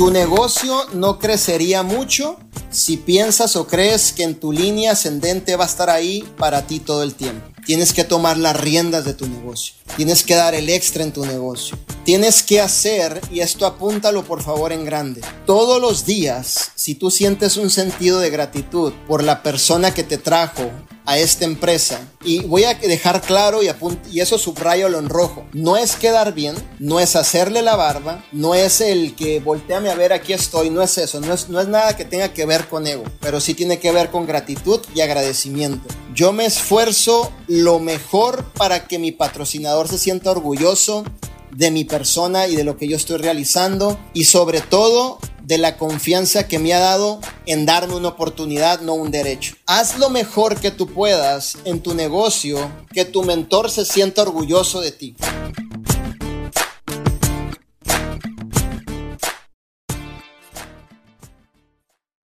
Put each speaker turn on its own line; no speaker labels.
Tu negocio no crecería mucho si piensas o crees que en tu línea ascendente va a estar ahí para ti todo el tiempo. Tienes que tomar las riendas de tu negocio. Tienes que dar el extra en tu negocio. Tienes que hacer, y esto apúntalo por favor en grande, todos los días, si tú sientes un sentido de gratitud por la persona que te trajo a esta empresa, y voy a dejar claro y, y eso subrayo en rojo, no es quedar bien, no es hacerle la barba, no es el que volteame a ver aquí estoy, no es eso, no es, no es nada que tenga que ver con ego, pero sí tiene que ver con gratitud y agradecimiento. Yo me esfuerzo lo mejor para que mi patrocinador se sienta orgulloso de mi persona y de lo que yo estoy realizando y sobre todo de la confianza que me ha dado en darme una oportunidad, no un derecho. Haz lo mejor que tú puedas en tu negocio, que tu mentor se sienta orgulloso de ti.